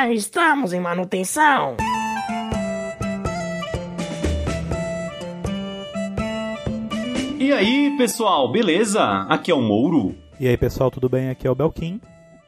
Ah, estamos em manutenção. E aí, pessoal, beleza? Aqui é o Mouro. E aí, pessoal, tudo bem? Aqui é o Belkin.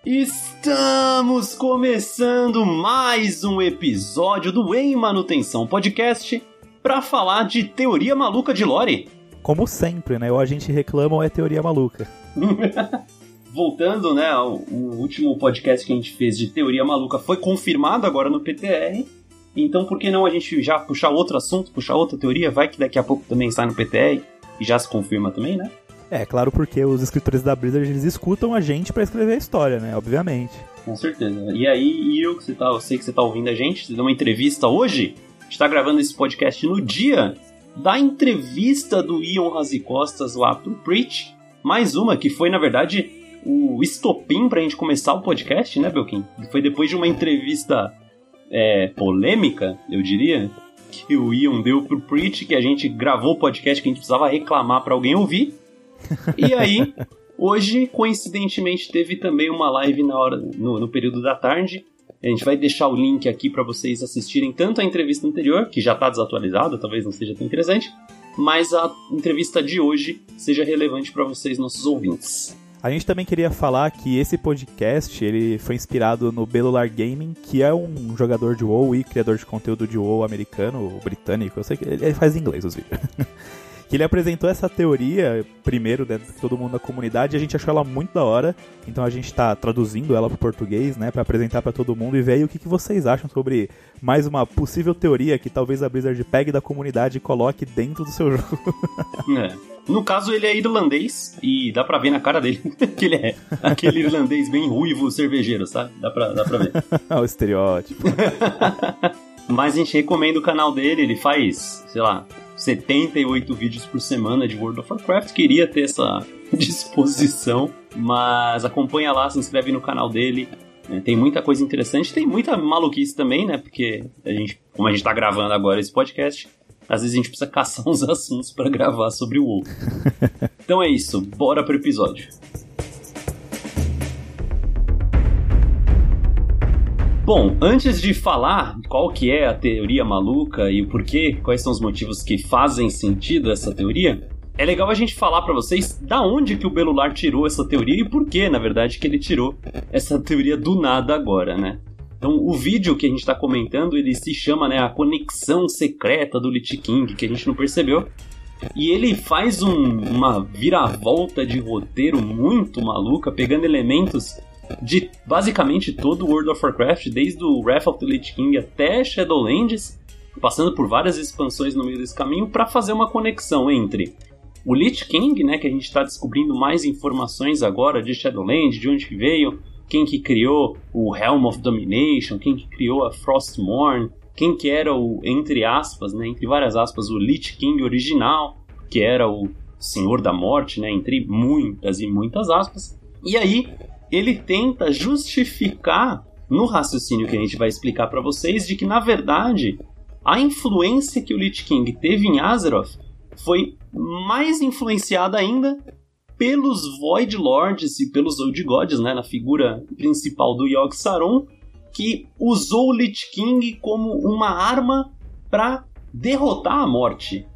Estamos começando mais um episódio do Em Manutenção Podcast para falar de teoria maluca de Lore. Como sempre, né? Ou a gente reclama ou é teoria maluca. Voltando, né, o, o último podcast que a gente fez de teoria maluca foi confirmado agora no PTR. Então, por que não a gente já puxar outro assunto, puxar outra teoria? Vai que daqui a pouco também sai no PTR e já se confirma também, né? É, claro, porque os escritores da Blizzard eles escutam a gente para escrever a história, né? Obviamente. Com certeza. E aí, eu, que você tá, eu sei que você tá ouvindo a gente, você deu uma entrevista hoje. A gente tá gravando esse podcast no dia da entrevista do Ion Razicostas lá pro Preach. Mais uma que foi, na verdade, o estopim pra gente começar o podcast, né, Belkin? Foi depois de uma entrevista é, polêmica, eu diria, que o Ion deu pro Preach, que a gente gravou o podcast que a gente precisava reclamar para alguém ouvir. E aí, hoje, coincidentemente, teve também uma live na hora, no, no período da tarde. A gente vai deixar o link aqui para vocês assistirem tanto a entrevista anterior, que já está desatualizada, talvez não seja tão interessante, mas a entrevista de hoje seja relevante para vocês, nossos ouvintes. A gente também queria falar que esse podcast ele foi inspirado no Belular Gaming, que é um jogador de WoW e criador de conteúdo de WoW americano, britânico, eu sei que ele faz inglês os vídeos. Que ele apresentou essa teoria primeiro dentro de todo mundo da comunidade e a gente achou ela muito da hora. Então a gente está traduzindo ela para português, né, para apresentar para todo mundo e ver aí o que, que vocês acham sobre mais uma possível teoria que talvez a Blizzard pegue da comunidade e coloque dentro do seu jogo. É. No caso, ele é irlandês e dá pra ver na cara dele que ele é aquele irlandês bem ruivo, cervejeiro, sabe? Dá pra, dá pra ver. o estereótipo. Mas a gente recomenda o canal dele, ele faz, sei lá, 78 vídeos por semana de World of Warcraft. Queria ter essa disposição, mas acompanha lá, se inscreve no canal dele. né? Tem muita coisa interessante, tem muita maluquice também, né? Porque a gente, como a gente tá gravando agora esse podcast, às vezes a gente precisa caçar uns assuntos para gravar sobre o WoW. então é isso, bora pro episódio. Bom, antes de falar qual que é a teoria maluca e o porquê, quais são os motivos que fazem sentido essa teoria, é legal a gente falar para vocês da onde que o Belular tirou essa teoria e por que, na verdade, que ele tirou essa teoria do nada agora, né? Então, o vídeo que a gente está comentando, ele se chama, né, a conexão secreta do Lich King, que a gente não percebeu. E ele faz um, uma viravolta de roteiro muito maluca, pegando elementos de basicamente todo o World of Warcraft, desde o Wrath of the Lich King até Shadowlands, passando por várias expansões no meio desse caminho, para fazer uma conexão entre o Lich King, né, que a gente está descobrindo mais informações agora de Shadowlands, de onde veio, quem que criou o Helm of Domination, quem que criou a Frostmourne, quem que era o, entre aspas, né, entre várias aspas, o Lich King original, que era o Senhor da Morte, né, entre muitas e muitas aspas. E aí, ele tenta justificar no raciocínio que a gente vai explicar para vocês de que na verdade a influência que o Lich King teve em Azeroth foi mais influenciada ainda pelos Void Lords e pelos Old Gods, né, na figura principal do Yogg Saron, que usou o Lich King como uma arma para derrotar a morte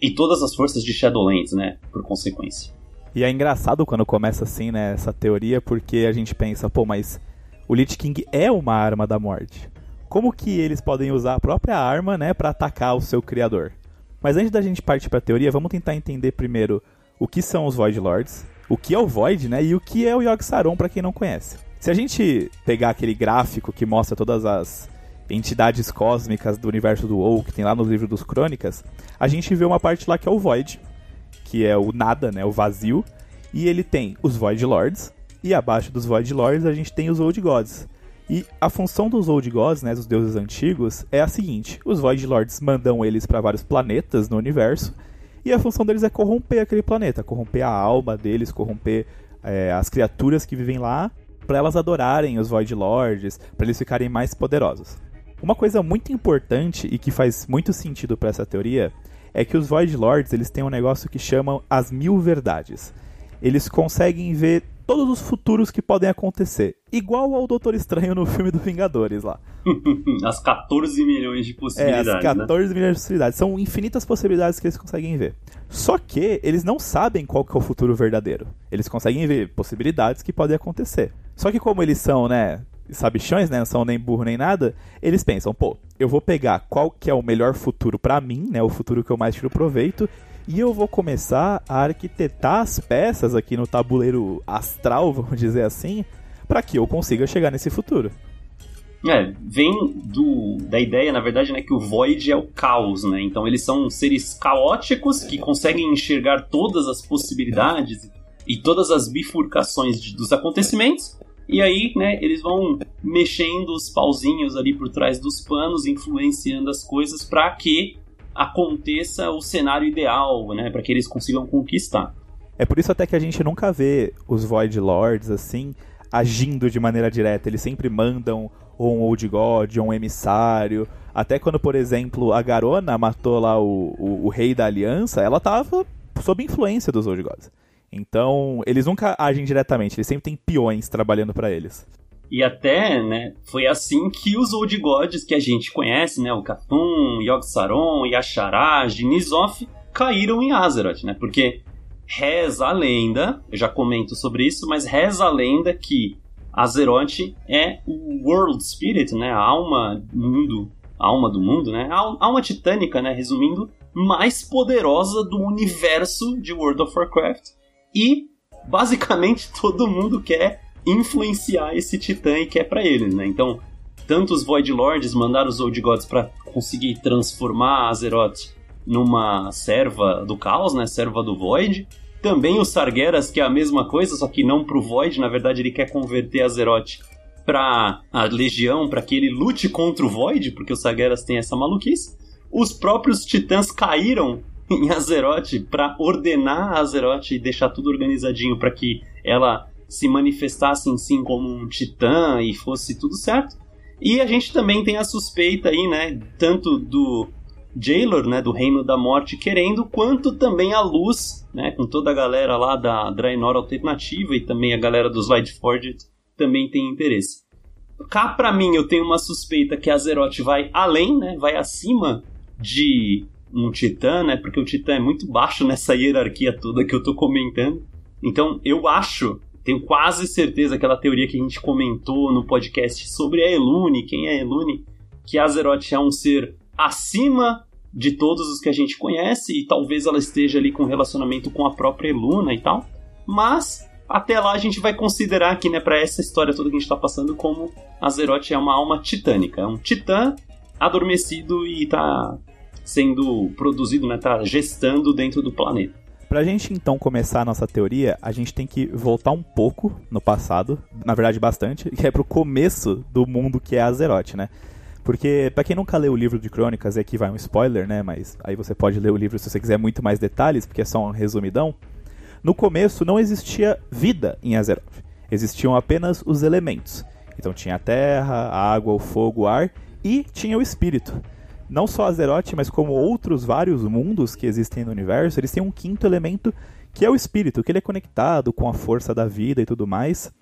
e todas as forças de Shadowlands, né, por consequência. E é engraçado quando começa assim, né, essa teoria, porque a gente pensa, pô, mas o Lich King é uma arma da morte. Como que eles podem usar a própria arma, né, para atacar o seu criador? Mas antes da gente partir para a teoria, vamos tentar entender primeiro o que são os Void Lords, o que é o Void, né, e o que é o Yogg Saron para quem não conhece. Se a gente pegar aquele gráfico que mostra todas as entidades cósmicas do universo do WoW que tem lá no livro dos Crônicas, a gente vê uma parte lá que é o Void, que é o nada, né, o vazio, e ele tem os Void Lords, e abaixo dos Void Lords a gente tem os Old Gods. E a função dos Old Gods, né, dos deuses antigos, é a seguinte: os Void Lords mandam eles para vários planetas no universo, e a função deles é corromper aquele planeta, corromper a alma deles, corromper é, as criaturas que vivem lá, para elas adorarem os Void Lords, para eles ficarem mais poderosos. Uma coisa muito importante e que faz muito sentido para essa teoria é que os Void Lords eles têm um negócio que chamam as mil verdades. Eles conseguem ver todos os futuros que podem acontecer. Igual ao Doutor Estranho no filme do Vingadores lá. as 14 milhões de possibilidades. É, as 14 né? milhões de possibilidades. São infinitas possibilidades que eles conseguem ver. Só que eles não sabem qual que é o futuro verdadeiro. Eles conseguem ver possibilidades que podem acontecer. Só que como eles são, né, sabichões, né, não são nem burro nem nada, eles pensam, pô, eu vou pegar qual que é o melhor futuro para mim, né, o futuro que eu mais tiro proveito, e eu vou começar a arquitetar as peças aqui no tabuleiro astral, vamos dizer assim, para que eu consiga chegar nesse futuro. É, vem do, da ideia, na verdade, né, que o Void é o caos, né? Então eles são seres caóticos que conseguem enxergar todas as possibilidades e todas as bifurcações de, dos acontecimentos. E aí, né, eles vão mexendo os pauzinhos ali por trás dos panos, influenciando as coisas para que aconteça o cenário ideal, né, para que eles consigam conquistar. É por isso até que a gente nunca vê os Void Lords assim agindo de maneira direta. Eles sempre mandam ou um Old God, ou um emissário. Até quando, por exemplo, a Garona matou lá o, o, o rei da aliança, ela estava sob influência dos Old Gods. Então, eles nunca agem diretamente, eles sempre têm peões trabalhando para eles. E até, né, foi assim que os Old Gods que a gente conhece, né, o Katum, Yogg-Saron, Yasharaj, Nizoth, caíram em Azeroth, né? Porque reza a lenda, eu já comento sobre isso, mas reza a lenda que Azeroth é o World Spirit, né, a alma mundo, a alma do mundo, né, a alma titânica, né, resumindo, mais poderosa do universo de World of Warcraft. E basicamente todo mundo quer influenciar esse titã e quer para ele, né? Então, tanto os Void Lords mandaram os Old Gods para conseguir transformar Azeroth numa serva do caos, né? Serva do Void. Também os Sargeras, que é a mesma coisa, só que não pro Void, na verdade ele quer converter Azeroth pra a Legião, para que ele lute contra o Void, porque os Sargeras têm essa maluquice. Os próprios Titãs caíram em Azeroth para ordenar Azeroth e deixar tudo organizadinho para que ela se manifestasse em si como um titã e fosse tudo certo. E a gente também tem a suspeita aí, né, tanto do Jailor, né, do Reino da Morte querendo, quanto também a Luz, né, com toda a galera lá da Draenor Alternativa e também a galera dos Lightforged também tem interesse. Cá pra mim eu tenho uma suspeita que a vai além, né, vai acima de um titã, né, porque o titã é muito baixo nessa hierarquia toda que eu tô comentando. Então eu acho tenho quase certeza aquela teoria que a gente comentou no podcast sobre a Elune, quem é a Elune, que a Azeroth é um ser acima de todos os que a gente conhece e talvez ela esteja ali com relacionamento com a própria Eluna e tal. Mas até lá a gente vai considerar aqui, né, para essa história toda que a gente está passando, como Azeroth é uma alma titânica, é um titã adormecido e está sendo produzido, né, tá gestando dentro do planeta. Pra gente então começar a nossa teoria, a gente tem que voltar um pouco no passado, na verdade bastante, que é pro começo do mundo que é Azeroth, né? Porque, para quem nunca leu o livro de crônicas, e aqui vai um spoiler, né? Mas aí você pode ler o livro se você quiser muito mais detalhes, porque é só um resumidão. No começo não existia vida em Azeroth. Existiam apenas os elementos. Então tinha a terra, a água, o fogo, o ar e tinha o espírito não só Azeroth, mas como outros vários mundos que existem no universo, eles têm um quinto elemento que é o espírito, que ele é conectado com a força da vida e tudo mais.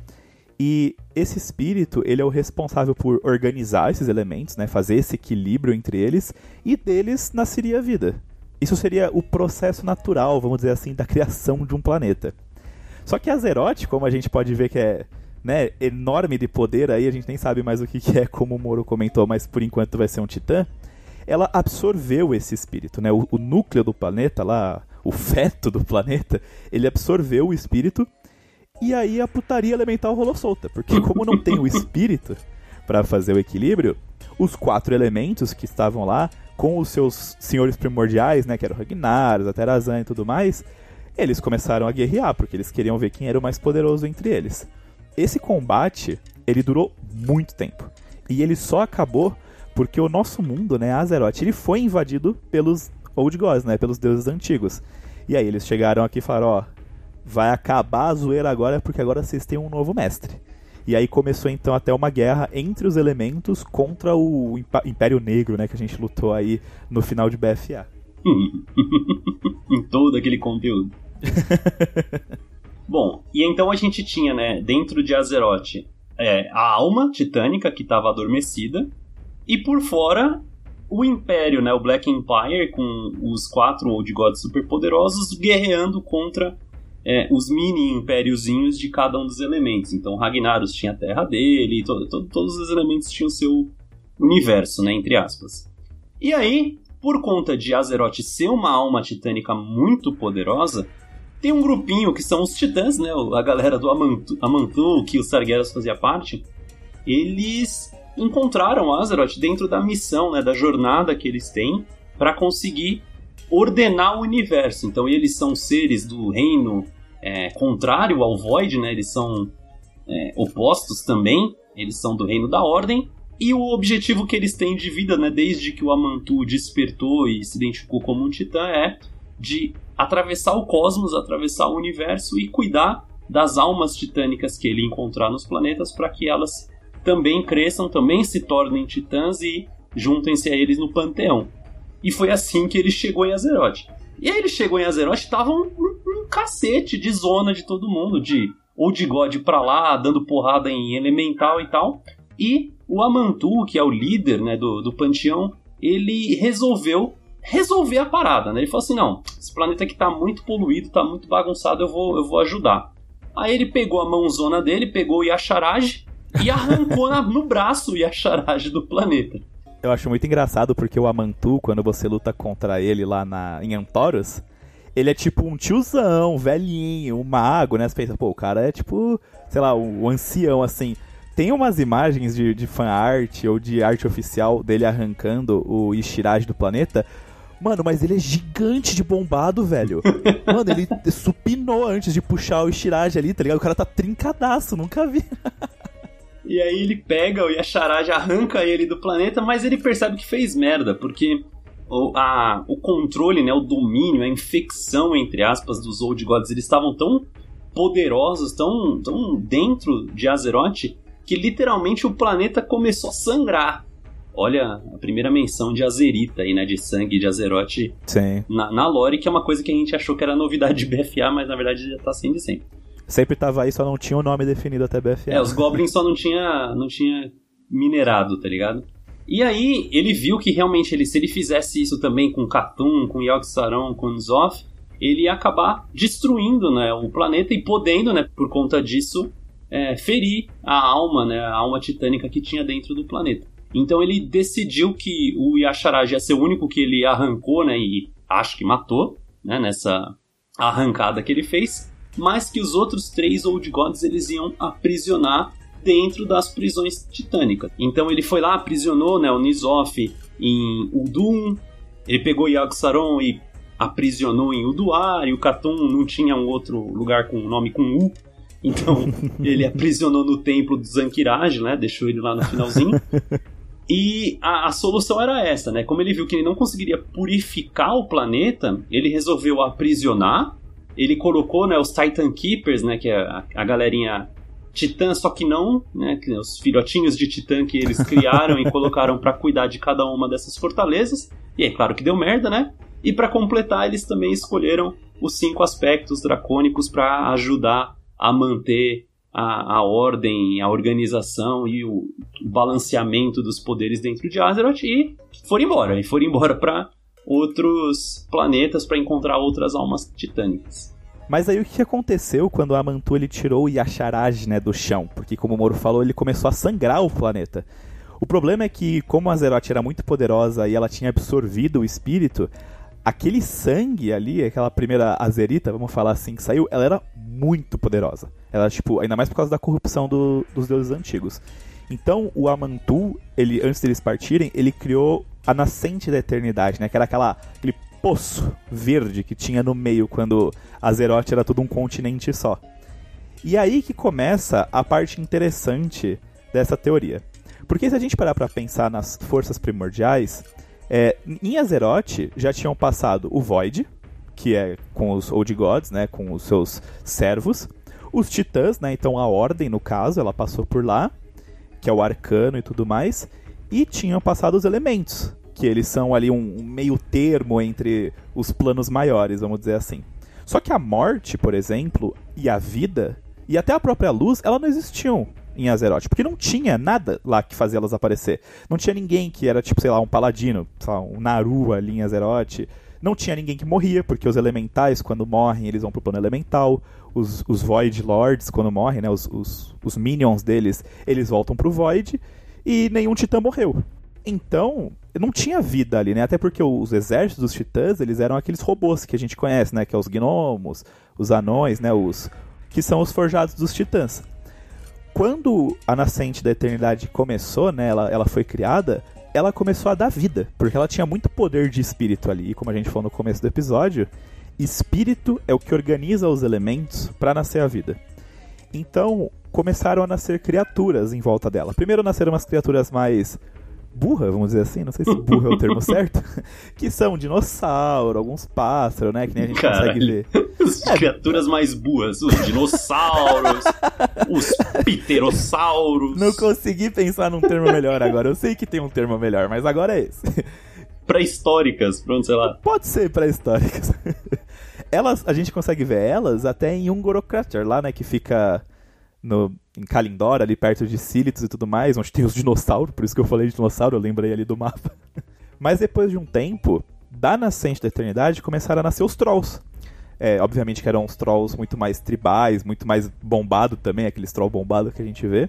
E esse espírito, ele é o responsável por organizar esses elementos, né, fazer esse equilíbrio entre eles, e deles nasceria a vida. Isso seria o processo natural, vamos dizer assim, da criação de um planeta. Só que Azeroth, como a gente pode ver que é né, enorme de poder, aí a gente nem sabe mais o que é, como o Moro comentou, mas por enquanto vai ser um titã ela absorveu esse espírito, né? O, o núcleo do planeta lá, o feto do planeta, ele absorveu o espírito e aí a putaria elemental rolou solta, porque como não tem o espírito para fazer o equilíbrio, os quatro elementos que estavam lá com os seus senhores primordiais, né, que eram Ragnar, Zaterazan e tudo mais, eles começaram a guerrear, porque eles queriam ver quem era o mais poderoso entre eles. Esse combate, ele durou muito tempo. E ele só acabou porque o nosso mundo, né, Azeroth, ele foi invadido pelos Old Gods, né, pelos deuses antigos. E aí eles chegaram aqui e falaram, ó, vai acabar a zoeira agora porque agora vocês têm um novo mestre. E aí começou então até uma guerra entre os elementos contra o Império Negro, né, que a gente lutou aí no final de BFA. em todo aquele conteúdo. Bom, e então a gente tinha, né, dentro de Azeroth, é, a alma titânica que estava adormecida, e por fora o Império, né, o Black Empire, com os quatro Old Gods superpoderosos guerreando contra é, os mini impériozinhos de cada um dos elementos. Então Ragnaros tinha a terra dele, todo, todo, todos os elementos tinham seu universo, né, entre aspas. E aí, por conta de Azeroth ser uma alma titânica muito poderosa, tem um grupinho que são os titãs, né, a galera do Amantu, Amantu que os Targaryen fazia parte, eles encontraram Azeroth dentro da missão, né, da jornada que eles têm para conseguir ordenar o universo. Então eles são seres do reino é, contrário ao Void, né? Eles são é, opostos também. Eles são do reino da Ordem. E o objetivo que eles têm de vida, né, desde que o Amantu despertou e se identificou como um titã, é de atravessar o cosmos, atravessar o universo e cuidar das almas titânicas que ele encontrar nos planetas para que elas também cresçam, também se tornem titãs e juntem-se a eles no panteão. E foi assim que ele chegou em Azeroth. E aí ele chegou em Azeroth e tava um, um, um cacete de zona de todo mundo, de ou de God pra lá, dando porrada em elemental e tal. E o Amantu, que é o líder né, do, do panteão, ele resolveu resolver a parada, né? Ele falou assim, não, esse planeta aqui tá muito poluído, tá muito bagunçado, eu vou, eu vou ajudar. Aí ele pegou a mãozona dele, pegou o Yasharaj e arrancou na, no braço o Yasharaj do planeta. Eu acho muito engraçado porque o Amantu, quando você luta contra ele lá na, em Antorus, ele é tipo um tiozão, velhinho, um mago, né? Você pensa, pô, o cara é tipo, sei lá, um, um ancião, assim. Tem umas imagens de, de fan art ou de arte oficial dele arrancando o Ishiraj do planeta. Mano, mas ele é gigante de bombado, velho. Mano, ele supinou antes de puxar o Ishiraj ali, tá ligado? O cara tá trincadaço, nunca vi. E aí ele pega o Yasharaj, arranca ele do planeta, mas ele percebe que fez merda, porque o, a, o controle, né, o domínio, a infecção, entre aspas, dos Old Gods, eles estavam tão poderosos, tão, tão dentro de Azeroth, que literalmente o planeta começou a sangrar. Olha a primeira menção de Azerita aí, né? De sangue de Azeroth. Na, na lore, que é uma coisa que a gente achou que era novidade de BFA, mas na verdade já tá sendo de sempre. Sempre tava aí, só não tinha o nome definido até BFA. É, os Goblins só não tinha, não tinha minerado, tá ligado? E aí ele viu que realmente ele, se ele fizesse isso também com Katum, com Yogg Saron, com Zoth, ele ia acabar destruindo né, o planeta e podendo, né, por conta disso, é, ferir a alma, né, a alma titânica que tinha dentro do planeta. Então ele decidiu que o Yasharaj ia ser o único que ele arrancou, né, e acho que matou, né, nessa arrancada que ele fez, mas que os outros três Old Gods eles iam aprisionar dentro das prisões titânicas. Então ele foi lá, aprisionou, né, o Nizoth em Udum, ele pegou Yogg Saron e aprisionou em Uduar, e o Katum não tinha um outro lugar com nome com U, então ele aprisionou no templo do Zankiraj, né? Deixou ele lá no finalzinho. E a, a, solução era essa, né? Como ele viu que ele não conseguiria purificar o planeta, ele resolveu aprisionar. Ele colocou né, os Titan Keepers, né? Que é a, a galerinha titã, só que não, né? Os filhotinhos de titã que eles criaram e colocaram para cuidar de cada uma dessas fortalezas. E é claro que deu merda, né? E para completar, eles também escolheram os cinco aspectos dracônicos para ajudar a manter a, a, ordem, a organização e o, o, balanceamento dos poderes dentro de Azeroth e foram embora. E foram embora para outros planetas para encontrar outras almas titânicas. Mas aí o que aconteceu quando a Amantu ele tirou o Yasharaj né, do chão? Porque como o Moro falou, ele começou a sangrar o planeta. O problema é que, como a Azeroth era muito poderosa e ela tinha absorvido o espírito, aquele sangue ali, aquela primeira azerita, vamos falar assim, que saiu, ela era muito poderosa. Ela, tipo, ainda mais por causa da corrupção do, dos deuses antigos. Então, o Amantu, ele, antes deles partirem, ele criou a nascente da eternidade, né? Que era aquela, aquele poço verde que tinha no meio quando Azeroth era tudo um continente só. E aí que começa a parte interessante dessa teoria. Porque se a gente parar para pensar nas forças primordiais, é, em Azeroth já tinham passado o Void, que é com os Old Gods, né, com os seus servos, os Titãs, né, então a Ordem no caso, ela passou por lá, que é o Arcano e tudo mais, e tinham passado os Elementos, que eles são ali um, meio termo entre os planos maiores, vamos dizer assim. Só que a morte, por exemplo, e a vida, e até a própria luz, ela não existiam em Azeroth, porque não tinha nada lá que fazia elas aparecer. Não tinha ninguém que era, tipo, sei lá, um paladino, um Naru ali em Azeroth. Não tinha ninguém que morria, porque os elementais, quando morrem, eles vão pro plano elemental. Os, os Void Lords, quando morrem, né, os, os, os minions deles, eles voltam pro Void. E nenhum titã morreu. Então, não tinha vida ali, né? Até porque os exércitos dos titãs, eles eram aqueles robôs que a gente conhece, né? Que é os gnomos, os anões, né? Os que são os forjados dos titãs. Quando a nascente da eternidade começou, né? Ela, ela foi criada, ela começou a dar vida, porque ela tinha muito poder de espírito ali. E como a gente falou no começo do episódio, espírito é o que organiza os elementos para nascer a vida. Então, começaram a nascer criaturas em volta dela. Primeiro nasceram umas criaturas mais burra, vamos dizer assim, não sei se burra é o termo certo, que são dinossauro, alguns pássaros, né, que nem a gente Caralho. consegue ver. As é. criaturas mais burras, os dinossauros, os pterossauros. Não consegui pensar num termo melhor agora, eu sei que tem um termo melhor, mas agora é esse. Pré-históricas, pronto, sei lá. Pode ser pré-históricas. Elas, a gente consegue ver elas até em Ungorocrater, lá, né, que fica no, em Kalindor, ali perto de Sílitos e tudo mais, onde tem os dinossauros, por isso que eu falei de dinossauro, eu lembrei ali do mapa. Mas depois de um tempo, da nascente da eternidade, começaram a nascer os Trolls. É, obviamente que eram os Trolls muito mais tribais, muito mais bombado também, aqueles Trolls bombados que a gente vê.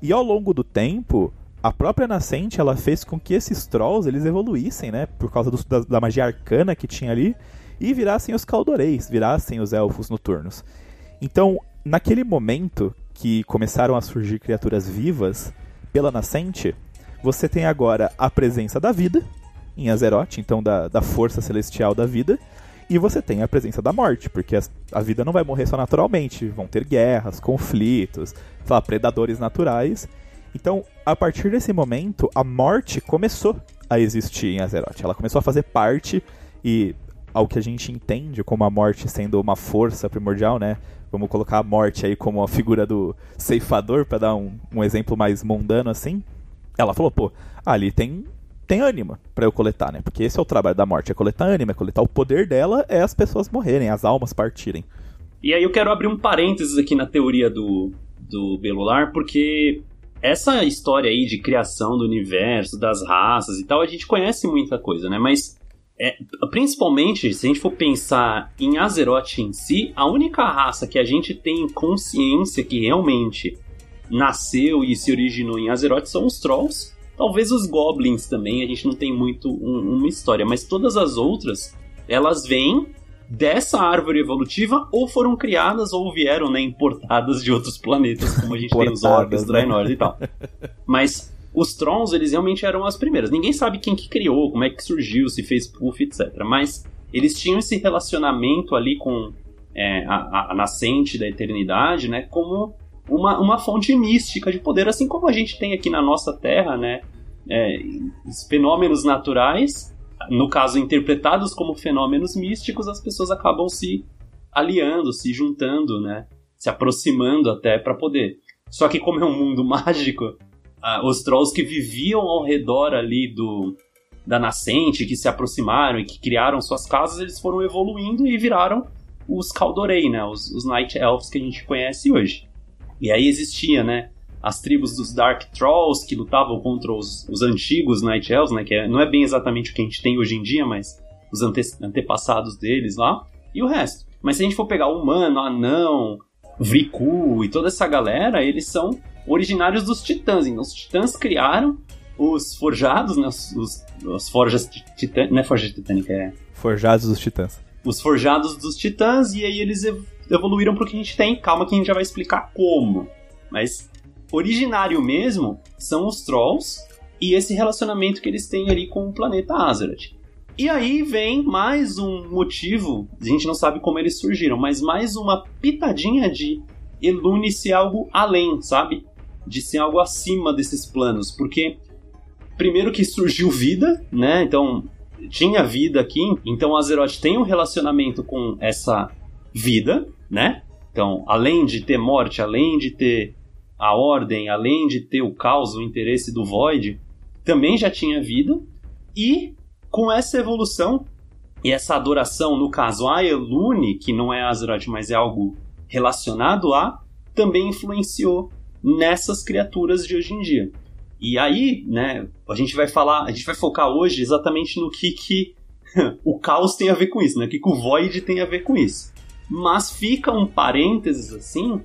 E ao longo do tempo, a própria nascente ela fez com que esses Trolls eles evoluíssem, né? Por causa do, da, da magia arcana que tinha ali, e virassem os Caldoreis, virassem os Elfos Noturnos. Então, naquele momento que começaram a surgir criaturas vivas pela nascente, você tem agora a presença da vida em Azeroth, então da, da força celestial da vida, e você tem a presença da morte, porque a, a vida não vai morrer só naturalmente, vão ter guerras, conflitos, lá, predadores naturais. Então, a partir desse momento, a morte começou a existir em Azeroth. Ela começou a fazer parte e ao que a gente entende como a morte sendo uma força primordial, né? Vamos colocar a morte aí como a figura do ceifador, para dar um, um exemplo mais mundano assim. Ela falou, pô, ali tem tem ânima para eu coletar, né? Porque esse é o trabalho da morte, é coletar ânima, é coletar o poder dela, é as pessoas morrerem, as almas partirem. E aí eu quero abrir um parênteses aqui na teoria do, do Belular, porque essa história aí de criação do universo, das raças e tal, a gente conhece muita coisa, né? Mas é, principalmente, se a gente for pensar em Azeroth em si, a única raça que a gente tem consciência que realmente nasceu e se originou em Azeroth são os Trolls. Talvez os Goblins também, a gente não tem muito um, uma história, mas todas as outras, elas vêm dessa árvore evolutiva ou foram criadas ou vieram, né, importadas de outros planetas, como a gente tem os Orcs, Draenor e tal. Mas os Trons, eles realmente eram as primeiras. Ninguém sabe quem que criou, como é que surgiu, se fez puff, etc. Mas eles tinham esse relacionamento ali com é, a, a, nascente da eternidade, né? Como uma, uma fonte mística de poder, assim como a gente tem aqui na nossa Terra, né? É, fenômenos naturais, no caso interpretados como fenômenos místicos, as pessoas acabam se aliando, se juntando, né? Se aproximando até para poder. Só que como é um mundo mágico, ah, os trolls que viviam ao redor ali do da nascente, que se aproximaram e que criaram suas casas, eles foram evoluindo e viraram os Kaldorei, né? Os, os Night Elves que a gente conhece hoje. E aí existia, né? As tribos dos Dark Trolls que lutavam contra os, os antigos Night Elves, né? Que é, não é bem exatamente o que a gente tem hoje em dia, mas os ante, antepassados deles lá. E o resto. Mas se a gente for pegar o humano, anão, Vriku e toda essa galera, eles são originários dos titãs. Então, os titãs criaram os forjados, né? Os, os, os forjas titânicas. Não é forja titânica, é. Forjados dos titãs. Os forjados dos titãs, e aí eles evoluíram pro que a gente tem. Calma que a gente já vai explicar como. Mas originário mesmo são os trolls e esse relacionamento que eles têm ali com o planeta Azeroth. E aí vem mais um motivo, a gente não sabe como eles surgiram, mas mais uma pitadinha de Elune ser algo além, sabe? de ser algo acima desses planos, porque primeiro que surgiu vida, né? Então tinha vida aqui, então Azeroth tem um relacionamento com essa vida, né? Então, além de ter morte, além de ter a ordem, além de ter o caos, o interesse do Void, também já tinha vida. E com essa evolução, E essa adoração, no caso a Elune, que não é Azeroth, mas é algo relacionado a, também influenciou nessas criaturas de hoje em dia. E aí, né, a gente vai falar, a gente vai focar hoje exatamente no que que o caos tem a ver com isso, né? O que, que o Void tem a ver com isso. Mas fica um parênteses assim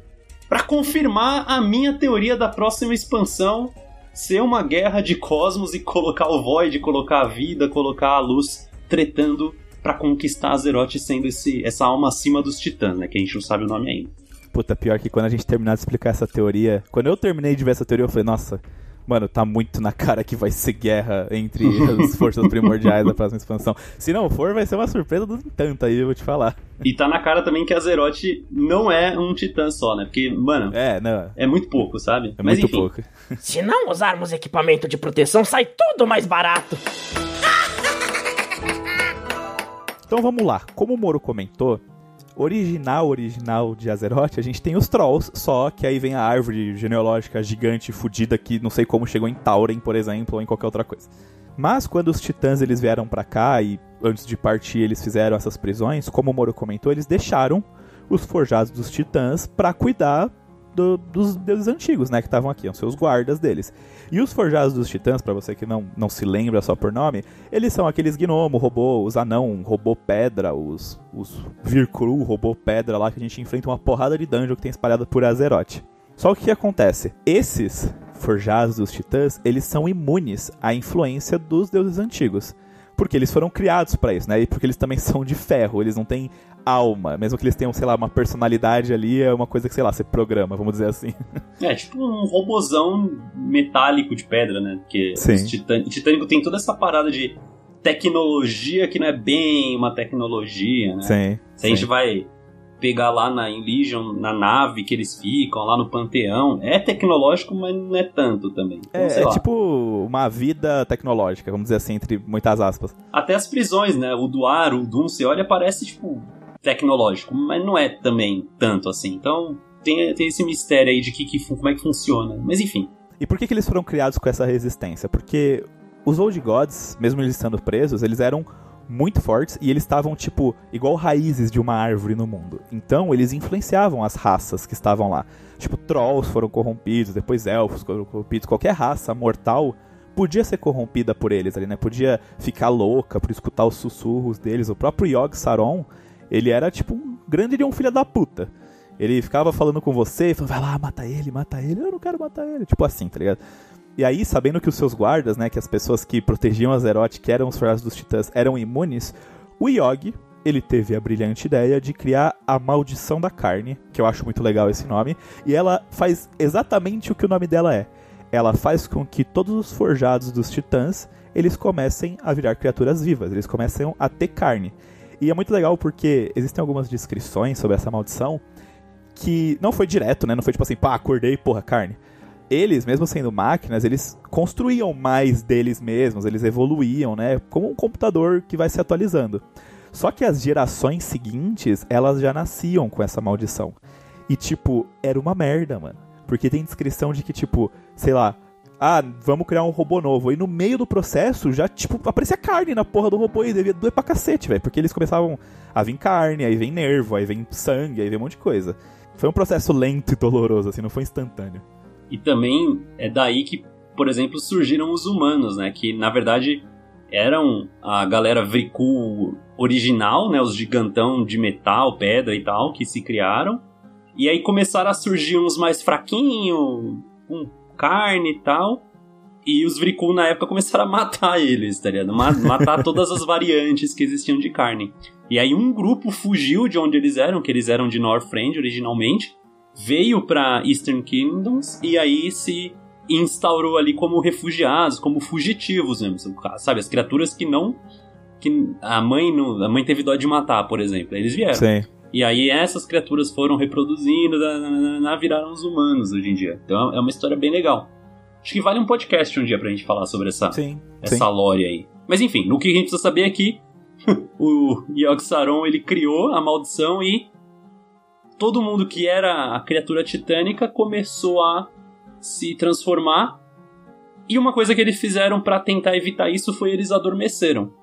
para confirmar a minha teoria da próxima expansão ser uma guerra de cosmos e colocar o Void, colocar a vida, colocar a luz tretando para conquistar Azeroth sendo esse, essa alma acima dos titãs, né? Que a gente não sabe o nome ainda. Puta, pior que quando a gente terminar de explicar essa teoria. Quando eu terminei de ver essa teoria, eu falei, nossa, Mano, tá muito na cara que vai ser guerra entre as forças primordiais da próxima expansão. Se não for, vai ser uma surpresa do tanto aí, eu vou te falar. E tá na cara também que a Azeroth não é um titã só, né? Porque, mano, é, não. é muito pouco, sabe? É Mas, muito enfim. pouco. Se não usarmos equipamento de proteção, sai tudo mais barato. Então vamos lá. Como o Moro comentou, original, original de Azeroth, a gente tem os Trolls, só que aí vem a árvore genealógica gigante, fodida, que não sei como chegou em Tauren, por exemplo, ou em qualquer outra coisa. Mas quando os titãs eles vieram para cá e antes de partir eles fizeram essas prisões, como o Moro comentou, eles deixaram os forjados dos titãs para cuidar do, dos deuses antigos, né, que estavam aqui, os seus guardas deles. E os forjados dos titãs, para você que não, não se lembra só por nome, eles são aqueles gnomo, robô, os anão, robô pedra, os, os Virkru, robô pedra lá, que a gente enfrenta uma porrada de dungeon que tem espalhado por Azeroth. Só que o que acontece? Esses forjados dos titãs, eles são imunes à influência dos deuses antigos porque eles foram criados para isso, né? E porque eles também são de ferro, eles não têm alma, mesmo que eles tenham, sei lá, uma personalidade ali, é uma coisa que, sei lá, você programa, vamos dizer assim. É, tipo um robozão metálico de pedra, né? Porque Sim. Titânico, Titânico tem toda essa parada de tecnologia que não é bem uma tecnologia, né? Sim. Se a gente vai pegar lá na Legion, na nave que eles ficam, lá no Panteão. É tecnológico, mas não é tanto também. Então, é, é tipo uma vida tecnológica, vamos dizer assim, entre muitas aspas. Até as prisões, né? O Duar, o Doom, você olha, parece, tipo, tecnológico, mas não é também tanto assim. Então, tem, tem esse mistério aí de que, que, como é que funciona. Mas enfim. E por que, que eles foram criados com essa resistência? Porque os Old Gods, mesmo eles estando presos, eles eram muito fortes e eles estavam, tipo, igual raízes de uma árvore no mundo. Então, eles influenciavam as raças que estavam lá. Tipo, trolls foram corrompidos, depois elfos foram corrompidos. Qualquer raça mortal podia ser corrompida por eles ali, né? Podia ficar louca por escutar os sussurros deles. O próprio Yogg Saron, ele era, tipo, um grande de um filho da puta. Ele ficava falando com você falando, vai lá, mata ele, mata ele. Eu não quero matar ele. Tipo assim, tá ligado? E aí, sabendo que os seus guardas, né, que as pessoas que protegiam Azeroth, que eram os soldados dos titãs, eram imunes, o Yogg, ele teve a brilhante ideia de criar a Maldição da Carne, que eu acho muito legal esse nome, e ela faz exatamente o que o nome dela é. Ela faz com que todos os forjados dos titãs, eles comecem a virar criaturas vivas, eles começam a ter carne. E é muito legal porque existem algumas descrições sobre essa maldição que não foi direto, né? Não foi tipo assim, pá, acordei, porra, carne eles, mesmo sendo máquinas, eles construíam mais deles mesmos, eles evoluíam, né? Como um computador que vai se atualizando. Só que as gerações seguintes, elas já nasciam com essa maldição. E, tipo, era uma merda, mano. Porque tem descrição de que, tipo, sei lá, ah, vamos criar um robô novo. E no meio do processo já, tipo, aparecia carne na porra do robô e devia doer pra cacete, velho. Porque eles começavam a vir carne, aí vem nervo, aí vem sangue, aí vem um monte de coisa. Foi um processo lento e doloroso, assim, não foi instantâneo. E também é daí que, por exemplo, surgiram os humanos, né? Que na verdade eram a galera Vrikul original, né? Os gigantão de metal, pedra e tal, que se criaram. E aí começaram a surgir uns mais fraquinhos, com carne e tal. E os Vrikul na época começaram a matar eles, tá ligado? Matar todas as variantes que existiam de carne. E aí um grupo fugiu de onde eles eram, que eles eram de Northrend originalmente, veio para Eastern Kingdoms e aí se instaurou ali como refugiados, como fugitivos mesmo, sabe? As criaturas que não que a mãe não, a mãe teve dó de matar, por exemplo. Eles vieram. Sim. E aí essas criaturas foram reproduzindo, viraram os humanos hoje em dia. Então é uma história bem legal. Acho que vale um podcast um dia pra gente falar sobre essa, sim, essa sim. lore aí. Mas enfim, no que a gente precisa saber aqui, é o Yogg Saron ele criou a maldição e todo mundo que era a criatura titânica começou a se transformar. E uma coisa que eles fizeram para tentar evitar isso foi eles adormeceram.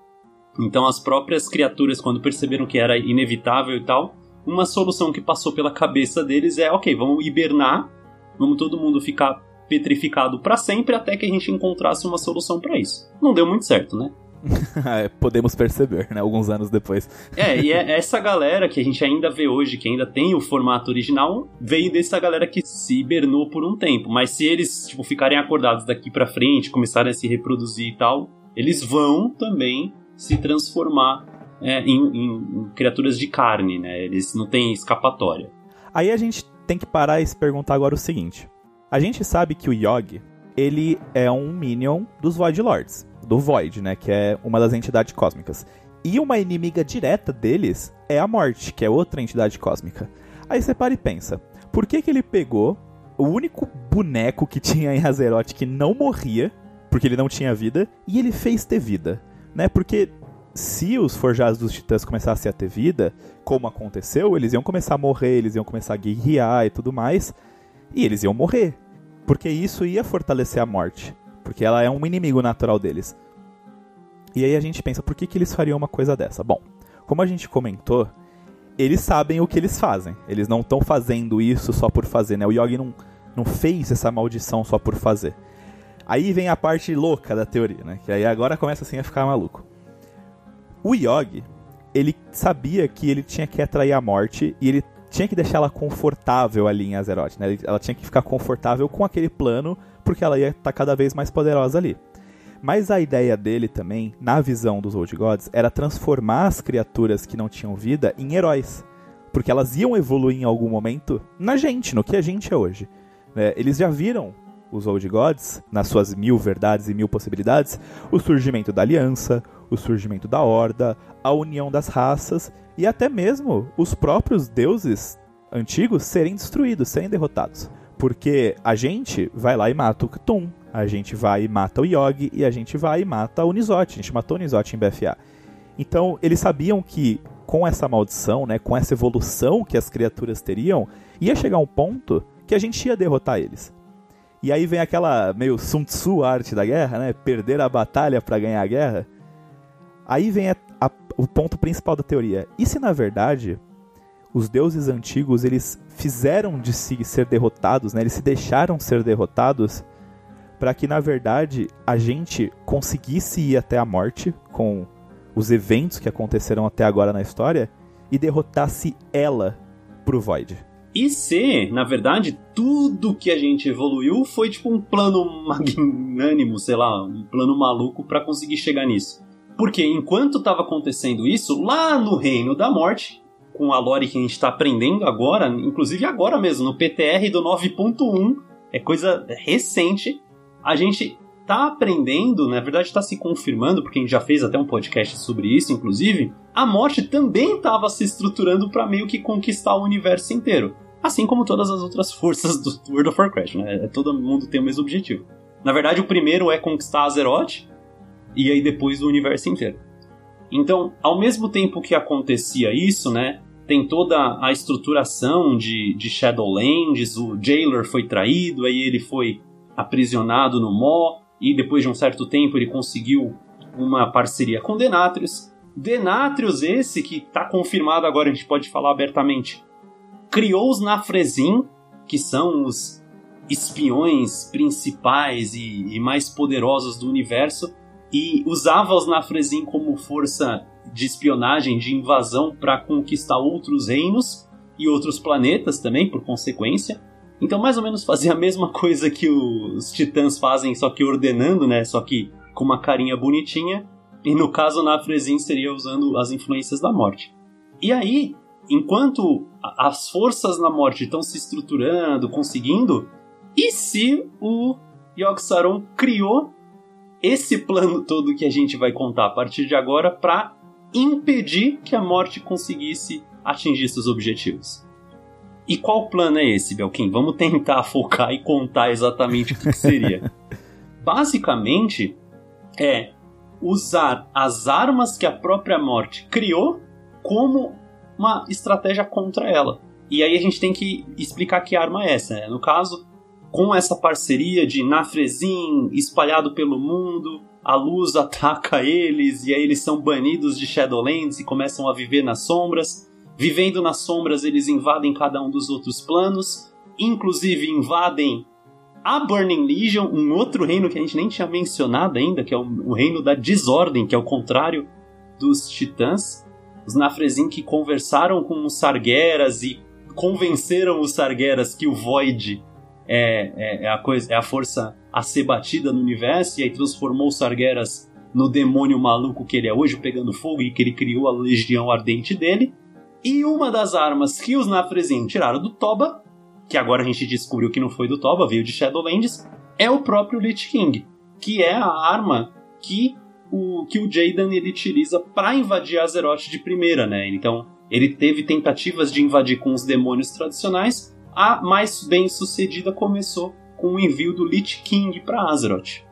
Então as próprias criaturas, quando perceberam que era inevitável e tal, uma solução que passou pela cabeça deles é, ok, vamos hibernar, vamos todo mundo ficar petrificado para sempre até que a gente encontrasse uma solução para isso. Não deu muito certo, né? É, podemos perceber, né? Alguns anos depois. É, e é essa galera que a gente ainda vê hoje, que ainda tem o formato original, veio dessa galera que se hibernou por um tempo. Mas se eles, tipo, ficarem acordados daqui para frente, começarem a se reproduzir e tal, eles vão também se transformar é, em, em, em criaturas de carne, né? Eles não têm escapatória. Aí a gente tem que parar e se perguntar agora o seguinte. A gente sabe que o Yogg, ele é um minion dos Void Lords do Void, né? Que é uma das entidades cósmicas. E uma inimiga direta deles é a Morte, que é outra entidade cósmica. Aí você para e pensa, por que, que ele pegou o único boneco que tinha em Azeroth que não morria, porque ele não tinha vida, e ele fez ter vida, né? Porque se os forjados dos titãs começassem a ter vida, como aconteceu, eles iam começar a morrer, eles iam começar a guerrear e tudo mais, e eles iam morrer. Porque isso ia fortalecer a morte porque ela é um inimigo natural deles. E aí a gente pensa, por que, que eles fariam uma coisa dessa? Bom, como a gente comentou, eles sabem o que eles fazem. Eles não estão fazendo isso só por fazer, né? O Yogi não, não fez essa maldição só por fazer. Aí vem a parte louca da teoria, né? Que aí agora começa assim a ficar maluco. O Yogi, ele sabia que ele tinha que atrair a morte e ele tinha que deixar ela confortável ali em Azeroth, né? Ela tinha que ficar confortável com aquele plano porque ela ia estar tá cada vez mais poderosa ali. Mas a ideia dele também, na visão dos Old Gods, era transformar as criaturas que não tinham vida em heróis. Porque elas iam evoluir em algum momento na gente, no que a gente é hoje. É, eles já viram os Old Gods, nas suas mil verdades e mil possibilidades, o surgimento da aliança, o surgimento da horda, a união das raças e até mesmo os próprios deuses antigos serem destruídos, serem derrotados. Porque a gente vai lá e mata o Cthulhu, a gente vai e mata o Yogi e a gente vai e mata o Nisote. A gente matou o Nisote em BFA. Então, eles sabiam que com essa maldição, né, com essa evolução que as criaturas teriam, ia chegar um ponto que a gente ia derrotar eles. E aí vem aquela meio Sun Tzu arte da guerra, né? Perder a batalha para ganhar a guerra. Aí vem a, a, o ponto principal da teoria. E se na verdade os deuses antigos eles fizeram de si ser derrotados, né? Eles se deixaram ser derrotados para que na verdade a gente conseguisse ir até a morte com os eventos que aconteceram até agora na história e derrotasse ela pro Void. E se, na verdade, tudo que a gente evoluiu foi tipo um plano magnânimo, sei lá, um plano maluco para conseguir chegar nisso. Porque enquanto estava acontecendo isso, lá no Reino da Morte, com a lore que a gente está aprendendo agora, inclusive agora mesmo, no PTR do 9.1, é coisa recente, a gente está aprendendo, na verdade está se confirmando, porque a gente já fez até um podcast sobre isso, inclusive, a morte também estava se estruturando para meio que conquistar o universo inteiro. Assim como todas as outras forças do World of Warcraft, né? Todo mundo tem o mesmo objetivo. Na verdade, o primeiro é conquistar Azeroth, e aí depois o universo inteiro. Então, ao mesmo tempo que acontecia isso, né? Tem toda a estruturação de, de Shadowlands, o Jailer foi traído, aí ele foi aprisionado no Mó, e depois de um certo tempo ele conseguiu uma parceria com Denatrius. Denatrius esse, que está confirmado agora, a gente pode falar abertamente, criou os Nafrezin, que são os espiões principais e, e mais poderosos do universo, e usava os Nafrezin como força de espionagem, de invasão para conquistar outros reinos e outros planetas também, por consequência. Então, mais ou menos fazia a mesma coisa que os titãs fazem, só que ordenando, né? Só que com uma carinha bonitinha. E no caso, Nafrezin seria usando as influências da morte. E aí, enquanto as forças na morte estão se estruturando, conseguindo, e se o Yogg-Saron criou esse plano todo que a gente vai contar a partir de agora para impedir que a morte conseguisse atingir seus objetivos. E qual plano é esse, Belkin? Vamos tentar focar e contar exatamente o que, que seria. Basicamente, é usar as armas que a própria morte criou como uma estratégia contra ela. E aí a gente tem que explicar que arma é essa. Né? No caso, com essa parceria de Nafrezin espalhado pelo mundo, a luz ataca eles e aí eles são banidos de Shadowlands e começam a viver nas sombras. Vivendo nas sombras, eles invadem cada um dos outros planos, inclusive invadem a Burning Legion, um outro reino que a gente nem tinha mencionado ainda, que é o, reino da desordem, que é o contrário dos titãs. Os Nafrezin que conversaram com os Sargeras e convenceram os Sargeras que o Void é, é, é, a coisa, é a força a ser batida no universo, e aí transformou os Sargeras no demônio maluco que ele é hoje, pegando fogo, e que ele criou a legião ardente dele. E uma das armas que os Nafrezin tiraram do Toba, que agora a gente descobriu que não foi do Toba, veio de Shadowlands, é o próprio Lich King, que é a arma que o, que o Jaden ele utiliza para invadir Azeroth de primeira, né? Então, ele teve tentativas de invadir com os demônios tradicionais, a mais bem sucedida começou com o envio do Lich King para Azeroth.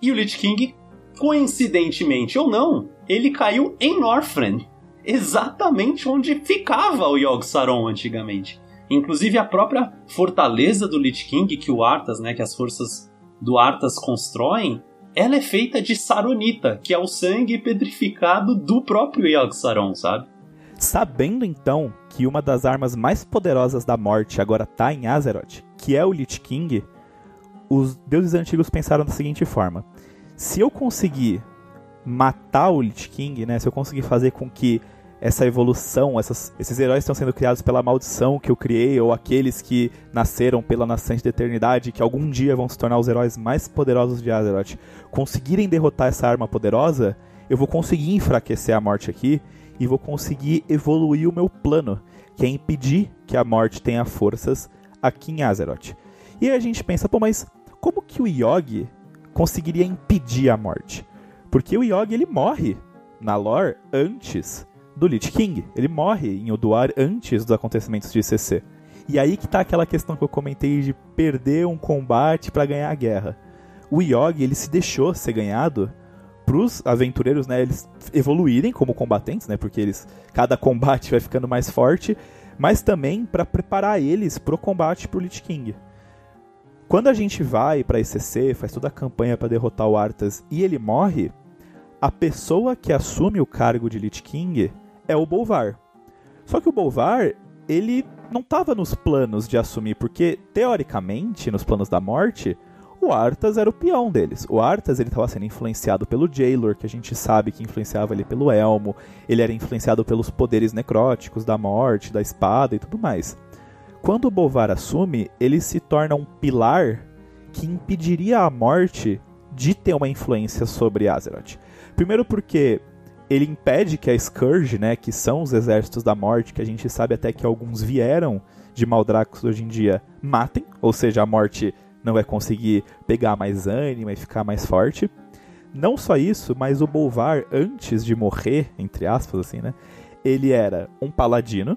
E o Lich King, coincidentemente ou não, ele caiu em Northrend, exatamente onde ficava o Yogg-Saron antigamente. Inclusive a própria fortaleza do Lich King que o Arthas, né, que as forças do Arthas constroem, ela é feita de saronita, que é o sangue pedrificado do próprio Yogg-Saron, sabe? Sabendo então que uma das armas mais poderosas da morte agora está em Azeroth, que é o Lich King, os deuses antigos pensaram da seguinte forma: se eu conseguir matar o Lich King, né, se eu conseguir fazer com que essa evolução, essas, esses heróis estão sendo criados pela maldição que eu criei, ou aqueles que nasceram pela nascente da eternidade, que algum dia vão se tornar os heróis mais poderosos de Azeroth, conseguirem derrotar essa arma poderosa, eu vou conseguir enfraquecer a morte aqui e vou conseguir evoluir o meu plano, que é impedir que a morte tenha forças aqui em Azeroth. E aí a gente pensa, pô, mas como que o Yogi conseguiria impedir a morte? Porque o Yogi ele morre na lore antes do Lich King. Ele morre em Oduar antes dos acontecimentos de CC. E aí que tá aquela questão que eu comentei de perder um combate para ganhar a guerra. O Yogi ele se deixou ser ganhado pros aventureiros, né, eles evoluírem como combatentes, né, porque eles cada combate vai ficando mais forte, mas também para preparar eles pro combate pro Lich King. Quando a gente vai para ECC, faz toda a campanha para derrotar o Arthas e ele morre, a pessoa que assume o cargo de Lich King é o Bolvar. Só que o Bolvar, ele não estava nos planos de assumir, porque teoricamente, nos planos da morte, o Arthas era o peão deles. O Arthas ele estava sendo influenciado pelo Jailor, que a gente sabe que influenciava ele pelo elmo. Ele era influenciado pelos poderes necróticos da morte, da espada e tudo mais. Quando o Bolvar assume, ele se torna um pilar que impediria a morte de ter uma influência sobre Azeroth. Primeiro porque ele impede que a Scourge, né, que são os exércitos da morte, que a gente sabe até que alguns vieram de Maldraxxus hoje em dia, matem, ou seja, a morte não vai conseguir pegar mais ânimo e ficar mais forte. Não só isso, mas o Bolvar, antes de morrer, entre aspas, assim, né? Ele era um paladino.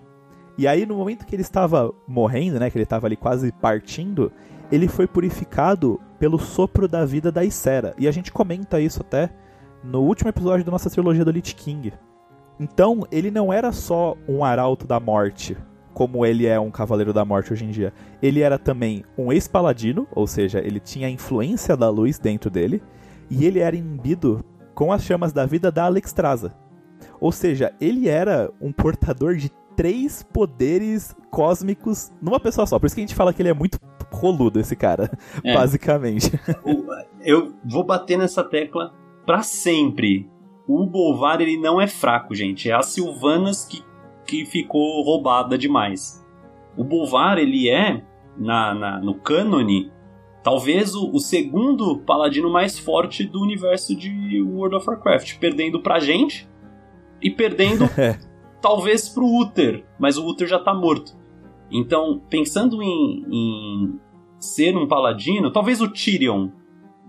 E aí, no momento que ele estava morrendo, né? Que ele estava ali quase partindo, ele foi purificado pelo sopro da vida da Isera. E a gente comenta isso até no último episódio da nossa trilogia do Lich King. Então, ele não era só um arauto da morte, como ele é um Cavaleiro da Morte hoje em dia. Ele era também um ex-paladino, ou seja, ele tinha a influência da luz dentro dele, e ele era imbido com as chamas da vida da Alexstrasza. Ou seja, ele era um portador de três poderes cósmicos numa pessoa só. Por isso que a gente fala que ele é muito roludo, esse cara, é. basicamente. Eu vou bater nessa tecla para sempre. O Bolvar ele não é fraco, gente. É as Silvanas que que ficou roubada demais. O Bolvar, ele é, na, na no cânone, talvez o, o, segundo paladino mais forte do universo de World of Warcraft, perdendo pra gente e perdendo é. talvez pro Uther, mas o Uther já tá morto. Então, pensando em, em ser um paladino, talvez o Tyrion,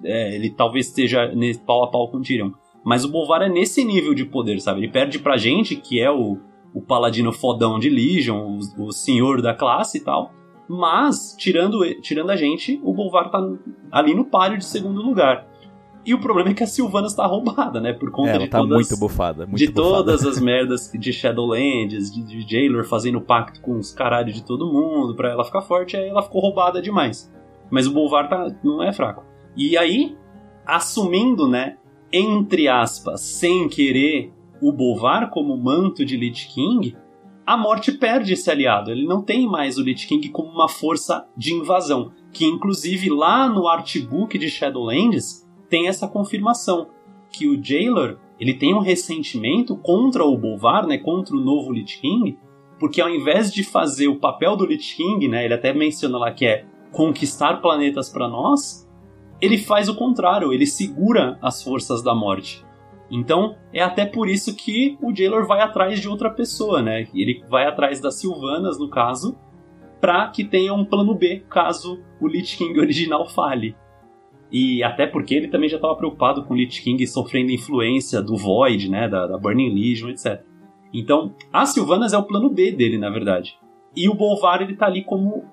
é, ele talvez esteja pau a pau com o Tyrion, mas o Bolvar é nesse nível de poder, sabe? Ele perde pra gente, que é o, o paladino fodão de Legion, o, o senhor da classe e tal. Mas, tirando, tirando a gente, o Bolvar tá ali no páreo de segundo lugar. E o problema é que a Silvana está roubada, né? Por conta é, ela de tá todas, muito bufada, muito de bufada. todas as merdas de Shadowlands, de, de Jailor fazendo pacto com os caralhos de todo mundo pra ela ficar forte, aí ela ficou roubada demais. Mas o Bolvar tá, não é fraco. E aí, assumindo, né, entre aspas, sem querer, o Bolvar como manto de Lich King, a morte perde esse aliado. Ele não tem mais o Lich King como uma força de invasão. Que inclusive lá no artbook de Shadowlands tem essa confirmação. Que o Jailor ele tem um ressentimento contra o Bolvar, né, contra o novo Lich King, porque ao invés de fazer o papel do Lich King, né, ele até menciona lá que é conquistar planetas para nós, ele faz o contrário, ele segura as forças da morte. Então, é até por isso que o Jailor vai atrás de outra pessoa, né? Ele vai atrás das Silvanas, no caso, para que tenha um plano B, caso o Lich King original fale. E até porque ele também já estava preocupado com o Lich King sofrendo influência do Void, né, da, da Burning Legion, etc. Então, as Silvanas é o plano B dele, na verdade. E o Bolvar ele tá ali como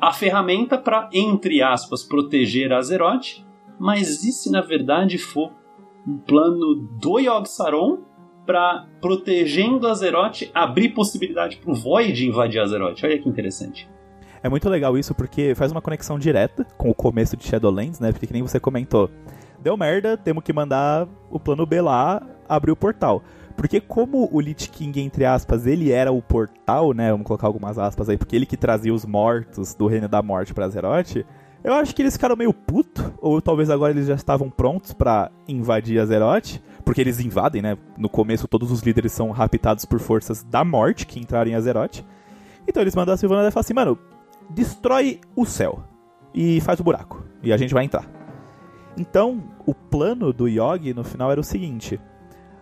a ferramenta para, entre aspas, proteger a Azeroth. Mas e se na verdade for um plano do Yogg-Saron para, protegendo Azeroth, abrir possibilidade para o Void invadir Azeroth? Olha que interessante. É muito legal isso porque faz uma conexão direta com o começo de Shadowlands, né? Porque que nem você comentou. Deu merda, temos que mandar o plano B lá abrir o portal. Porque como o Lich King, entre aspas, ele era o portal, né? Vamos colocar algumas aspas aí, porque ele que trazia os mortos do Reino da Morte pra Azeroth. Eu acho que eles ficaram meio puto, ou talvez agora eles já estavam prontos para invadir Azeroth, porque eles invadem, né? No começo todos os líderes são raptados por forças da morte que entraram em Azeroth. Então eles mandam a Silvana e falam assim, mano, destrói o céu e faz o buraco, e a gente vai entrar. Então, o plano do Yogi no final era o seguinte: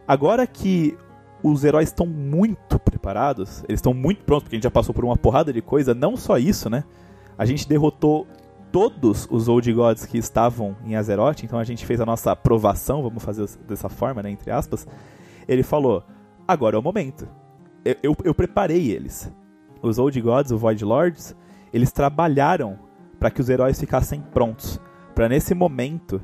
Agora que os heróis estão muito preparados, eles estão muito prontos, porque a gente já passou por uma porrada de coisa, não só isso, né? A gente derrotou todos os Old Gods que estavam em Azeroth, então a gente fez a nossa aprovação, vamos fazer dessa forma, né, entre aspas. Ele falou: agora é o momento. Eu, eu, eu preparei eles. Os Old Gods, os Void Lords, eles trabalharam para que os heróis ficassem prontos. Para nesse momento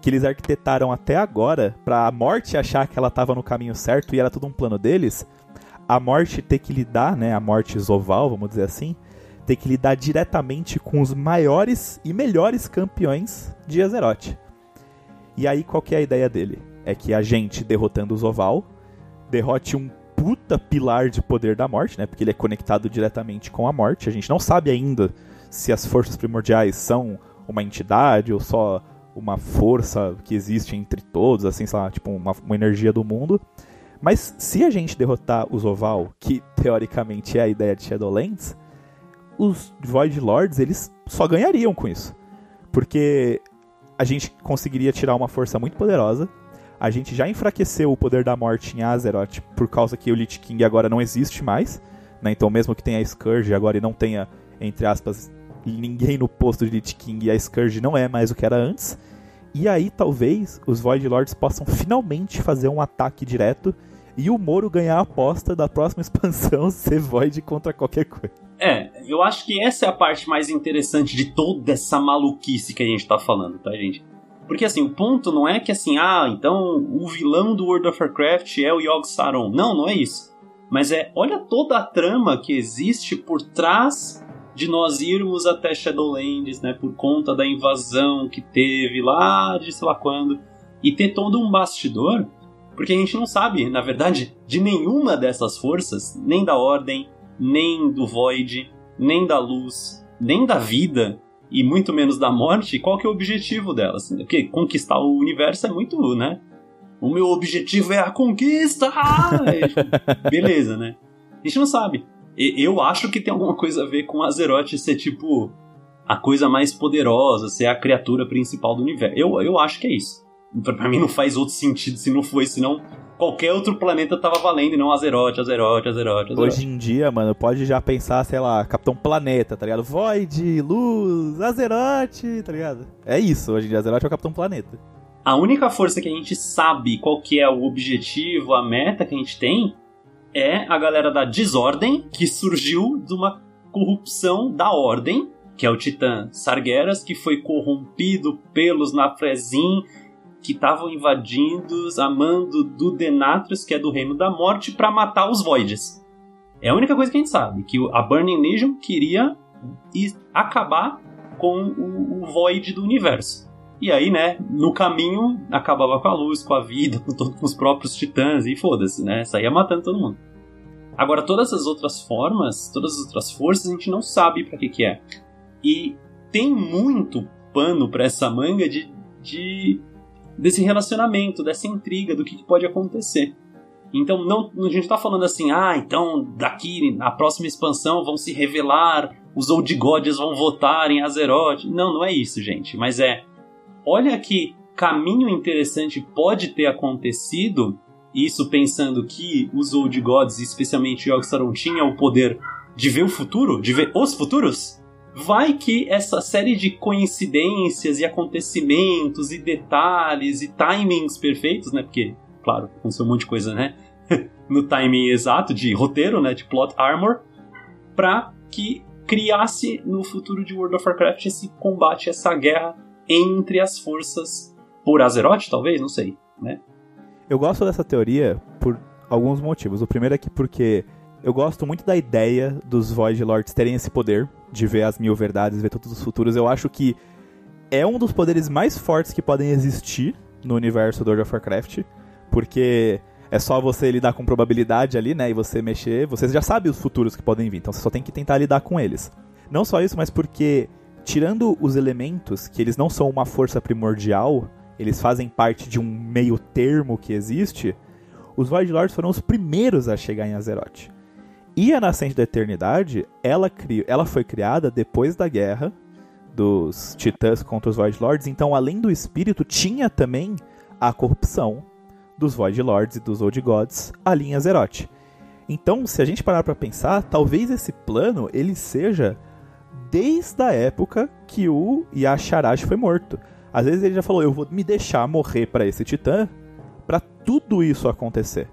que eles arquitetaram até agora, para a morte achar que ela estava no caminho certo e era tudo um plano deles, a morte ter que lidar, né, a morte Zoval, vamos dizer assim, ter que lidar diretamente com os maiores e melhores campeões de Azeroth. E aí qual que é a ideia dele? É que a gente derrotando o Zoval derrote um puta pilar de poder da morte, né? Porque ele é conectado diretamente com a morte. A gente não sabe ainda se as forças primordiais são uma entidade ou só uma força que existe entre todos, assim, sei lá, tipo uma, uma energia do mundo. Mas se a gente derrotar o Zoval, que teoricamente é a ideia de Shadowlands, os Void Lords, eles só ganhariam com isso. Porque a gente conseguiria tirar uma força muito poderosa, a gente já enfraqueceu o poder da morte em Azeroth por causa que o Lich King agora não existe mais, né? Então mesmo que tenha Scourge agora e não tenha, entre aspas, ninguém no posto de Lich King a Scourge não é mais o que era antes. E aí talvez os Void Lords possam finalmente fazer um ataque direto e o Moro ganhar a aposta da próxima expansão ser Void contra qualquer coisa. É, eu acho que essa é a parte mais interessante de toda essa maluquice que a gente tá falando, tá, gente? Porque assim, o ponto não é que assim, ah, então o vilão do World of Warcraft é o Yogg Saron. Não, não é isso. Mas é, olha toda a trama que existe por trás de nós irmos até Shadowlands, né, por conta da invasão que teve lá de sei lá quando, e ter todo um bastidor, porque a gente não sabe, na verdade, de nenhuma dessas forças, nem da Ordem, nem do Void, nem da Luz, nem da vida, e muito menos da morte, qual que é o objetivo delas? Porque conquistar o universo é muito, né? O meu objetivo é a conquista! Beleza, né? A gente não sabe. Eu acho que tem alguma coisa a ver com Azeroth ser tipo a coisa mais poderosa, ser a criatura principal do universo. Eu, eu acho que é isso. Pra mim não faz outro sentido se não foi, senão qualquer outro planeta tava valendo e não Azeroth, Azeroth, Azeroth, Azeroth. Hoje em dia, mano, pode já pensar, sei lá, Capitão Planeta, tá ligado? Void, Luz, Azeroth, tá ligado? É isso, hoje em dia Azeroth é o Capitão Planeta. A única força que a gente sabe qual que é o objetivo, a meta que a gente tem, é a galera da Desordem, que surgiu de uma corrupção da Ordem, que é o Titã Sargeras, que foi corrompido pelos Nafrezin que estavam invadindo a mando do Denatrius, que é do Reino da Morte, para matar os Voids. É a única coisa que a gente sabe, que a Burning Legion queria acabar com o, o Void do universo. E aí, né, no caminho, acabava com a luz, com a vida, com, todos, com os próprios titãs, e foda-se, né? Saía matando todo mundo. Agora, todas as outras formas, todas as outras forças, a gente não sabe para que que é. E tem muito pano para essa manga de, de desse relacionamento, dessa intriga, do que, que pode acontecer. Então, não, a gente tá falando assim, ah, então daqui na próxima expansão vão se revelar, os Old Gods vão votar em Azeroth. Não, não é isso, gente. Mas é, olha que caminho interessante pode ter acontecido, isso pensando que os Old Gods, especialmente Yogg Saron, tinham o poder de ver o futuro, de ver os futuros. Vai que essa série de coincidências e acontecimentos e detalhes e timings perfeitos, né? Porque, claro, aconteceu um monte de coisa, né? no timing exato de roteiro, né? De plot armor, pra que criasse no futuro de World of Warcraft esse combate, essa guerra entre as forças por Azeroth, talvez, não sei, né? Eu gosto dessa teoria por alguns motivos. O primeiro é que porque eu gosto muito da ideia dos Void Lords terem esse poder de ver as mil verdades, ver todos os futuros. Eu acho que é um dos poderes mais fortes que podem existir no universo do World of Warcraft, porque é só você lidar com probabilidade ali, né, e você mexer, você já sabe os futuros que podem vir, então você só tem que tentar lidar com eles. Não só isso, mas porque tirando os elementos que eles não são uma força primordial, eles fazem parte de um meio termo que existe, os Void Lords foram os primeiros a chegar em Azeroth. E a Nascente da Eternidade, ela, cri... ela foi criada depois da guerra dos Titãs contra os Void Lords, então além do espírito, tinha também a corrupção dos Void Lords e dos Old Gods ali em Azeroth. Então, se a gente parar para pensar, talvez esse plano ele seja desde a época que o Yasharash foi morto. Às vezes ele já falou: "Eu vou me deixar morrer para esse titã para tudo isso acontecer".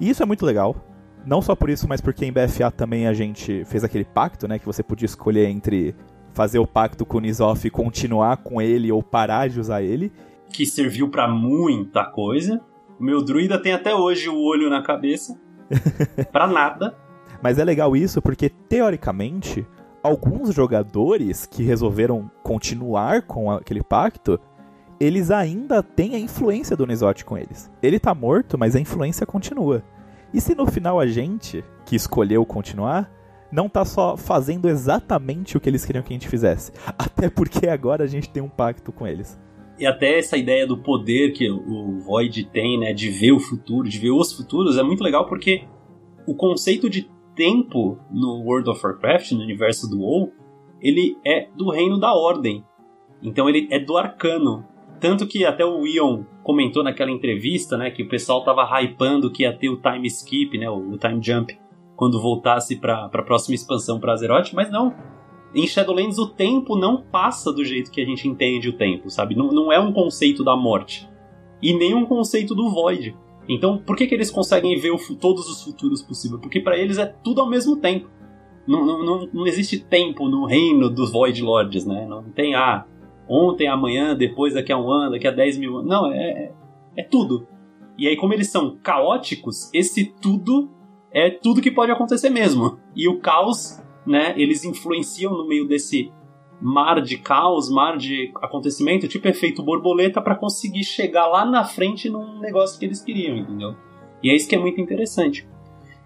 E isso é muito legal. Não só por isso, mas porque em BFA também a gente fez aquele pacto, né, que você podia escolher entre fazer o pacto com o Nizoff e continuar com ele ou parar de usar ele, que serviu para muita coisa. O meu druida tem até hoje o olho na cabeça. pra nada. Mas é legal isso porque, teoricamente, alguns jogadores que resolveram continuar com aquele pacto, eles ainda têm a influência do Nizote com eles. Ele tá morto, mas a influência continua. E se no final a gente, que escolheu continuar, não tá só fazendo exatamente o que eles queriam que a gente fizesse? Até porque agora a gente tem um pacto com eles. E até essa ideia do poder que o Void tem, né, de ver o futuro, de ver os futuros, é muito legal porque o conceito de tempo no World of Warcraft, no universo do WoW, ele é do reino da ordem. Então ele é do arcano. Tanto que até o Ion comentou naquela entrevista, né, que o pessoal tava hypando que ia ter o time skip, né, o time jump, quando voltasse para a próxima expansão para Azeroth, mas não. Em Shadowlands o tempo não passa do jeito que a gente entende o tempo, sabe? Não, não é um conceito da morte. E nem um conceito do Void. Então, por que, que eles conseguem ver o, todos os futuros possíveis? Porque para eles é tudo ao mesmo tempo. Não, não, não, não, existe tempo no reino dos Void Lords, né? Não tem, ah, ontem, amanhã, depois, daqui a um ano, daqui a 10 mil anos. Não, é, é, é tudo. E aí, como eles são caóticos, esse tudo é tudo que pode acontecer mesmo. E o caos, né, eles influenciam no meio desse mar de caos, mar de acontecimento, tipo efeito borboleta, para conseguir chegar lá na frente num negócio que eles queriam, entendeu? E é isso que é muito interessante.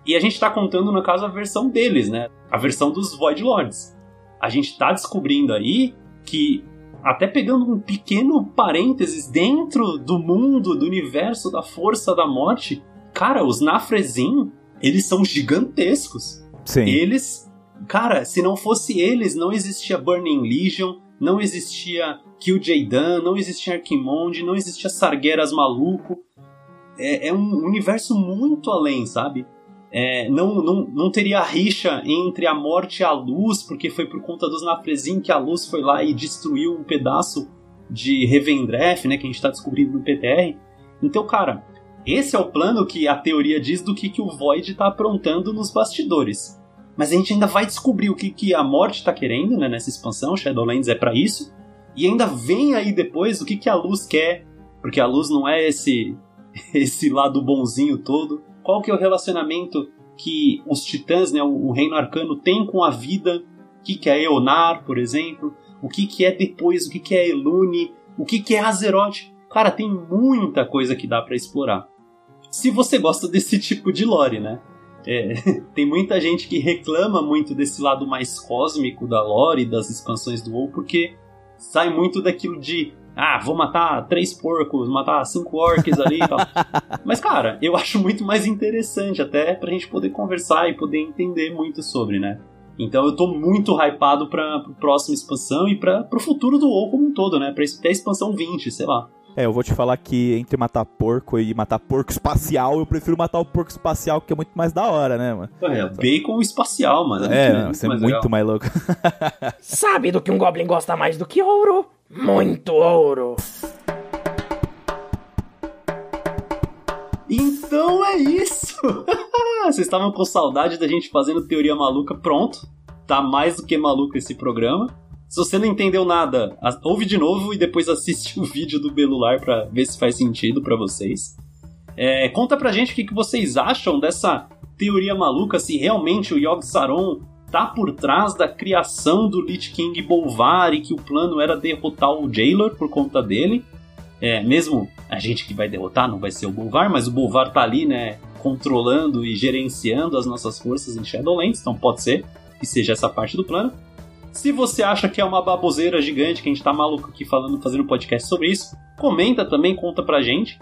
E a gente está contando, no caso, a versão deles, né? A versão dos Void Lords. A gente está descobrindo aí que, até pegando um pequeno parênteses dentro do mundo, do universo da força da morte, cara, os Nafrezin, eles são gigantescos. Sim. Eles Cara, se não fosse eles, não existia Burning Legion, não existia Kill Dan, não existia Archimonde, não existia Sargeras maluco. É, é, um universo muito além, sabe? É, não, não, não teria rixa entre a morte e a luz, porque foi por conta dos Nafrezin que a luz foi lá e destruiu um pedaço de Revendreth, né, que a gente está descobrindo no PTR. Então, cara, esse é o plano que a teoria diz do que, que o Void está aprontando nos bastidores. Mas a gente ainda vai descobrir o que, que a morte está querendo né, nessa expansão. Shadowlands é para isso. E ainda vem aí depois o que, que a luz quer. Porque a luz não é esse, esse lado bonzinho todo. Qual que é o relacionamento que os titãs, né, o, reino arcano, tem com a vida? O que, que é Eonar, por exemplo? o que, que é depois, o que, que é Elune, o que, que é Azeroth. Cara, tem muita coisa que dá para explorar. Se você gosta desse tipo de lore, né? É, tem muita gente que reclama muito desse lado mais cósmico da lore das expansões do WoW, porque sai muito daquilo de ah, vou matar três porcos, matar cinco orcs ali e tal. Mas, cara, eu acho muito mais interessante, até pra gente poder conversar e poder entender muito sobre, né? Então eu tô muito hypado pra, pra próxima expansão e pra, pro futuro do WoW como um todo, né? Pra até a expansão 20, sei lá. É, eu vou te falar que entre matar porco e matar porco espacial, eu prefiro matar o porco espacial, que é muito mais da hora, né, mano? É, bacon espacial, mano. É, é você é muito legal. mais louco. Sabe do que um Goblin gosta mais do que ouro? Muito ouro! Então é isso! Vocês estavam com saudade da gente fazendo teoria maluca? Pronto! Tá mais do que maluco esse programa. Se você não entendeu nada, ouve de novo e depois assiste o vídeo do Belular para ver se faz sentido para vocês. É, conta pra gente o que, vocês acham dessa teoria maluca, se realmente o Yogg Saron tá por trás da criação do Lich King Bolvar e que o plano era derrotar o Jailor por conta dele. É, mesmo a gente que vai derrotar não vai ser o Bolvar, mas o Bolvar tá ali, né, controlando e gerenciando as nossas forças em Shadowlands, então pode ser que seja essa parte do plano. Se você acha que é uma baboseira gigante, que a gente tá maluco aqui falando, fazendo podcast sobre isso, comenta também, conta pra gente.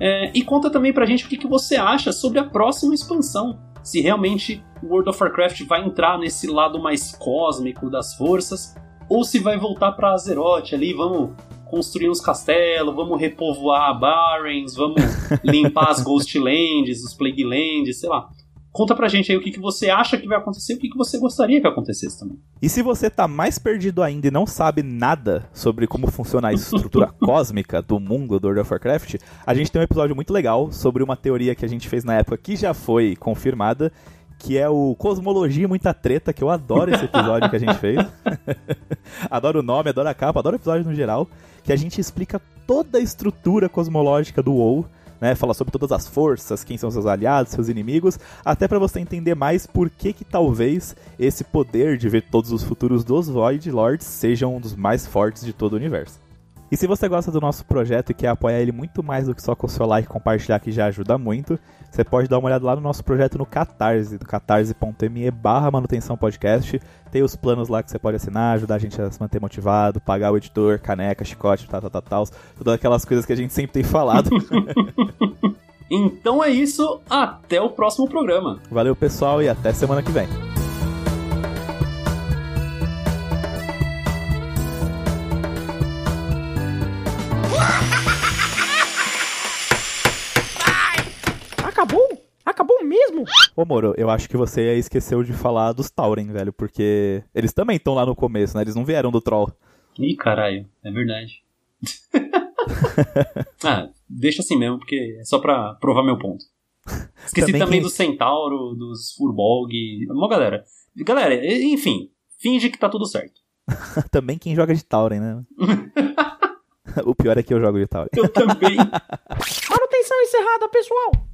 É, e conta também pra gente o que, que você acha sobre a próxima expansão. Se realmente o World of Warcraft vai entrar nesse lado mais cósmico das forças, ou se vai voltar pra Azeroth ali, vamos construir uns castelos, vamos repovoar Barrens, vamos limpar as Ghostlands, os Plaguelands, sei lá. Conta pra gente aí o que, que você acha que vai acontecer e o que, que você gostaria que acontecesse também. E se você tá mais perdido ainda e não sabe nada sobre como funciona a estrutura cósmica do mundo do World of Warcraft, a gente tem um episódio muito legal sobre uma teoria que a gente fez na época que já foi confirmada, que é o Cosmologia Muita Treta, que eu adoro esse episódio que a gente fez. adoro o nome, adoro a capa, adoro o episódio no geral, que a gente explica toda a estrutura cosmológica do WoW né? Fala sobre todas as forças, quem são seus aliados, seus inimigos, até para você entender mais por que que talvez esse poder de ver todos os futuros dos Void Lords seja um dos mais fortes de todo o universo. E se você gosta do nosso projeto e quer apoiar ele muito mais do que só com o seu like e compartilhar, que já ajuda muito, você pode dar uma olhada lá no nosso projeto no Catarse, no catarse.me barra manutenção podcast. Tem os planos lá que você pode assinar, ajudar a gente a se manter motivado, pagar o editor, caneca, chicote, tal, tal, tal, tal. Todas aquelas coisas que a gente sempre tem falado. então é isso, até o próximo programa. Valeu pessoal e até semana que vem. Ô, Moro, eu acho que você esqueceu de falar dos Tauren, velho, porque eles também estão lá no começo, né? Eles não vieram do Troll. Ih, caralho, é verdade. ah, deixa assim mesmo, porque é só pra provar meu ponto. Esqueci também, também quem... do Centauro, dos Furbolg, uma galera. Galera, enfim, finge que tá tudo certo. também quem joga de Tauren, né? o pior é que eu jogo de Tauren. Eu também. Manutenção encerrada, pessoal.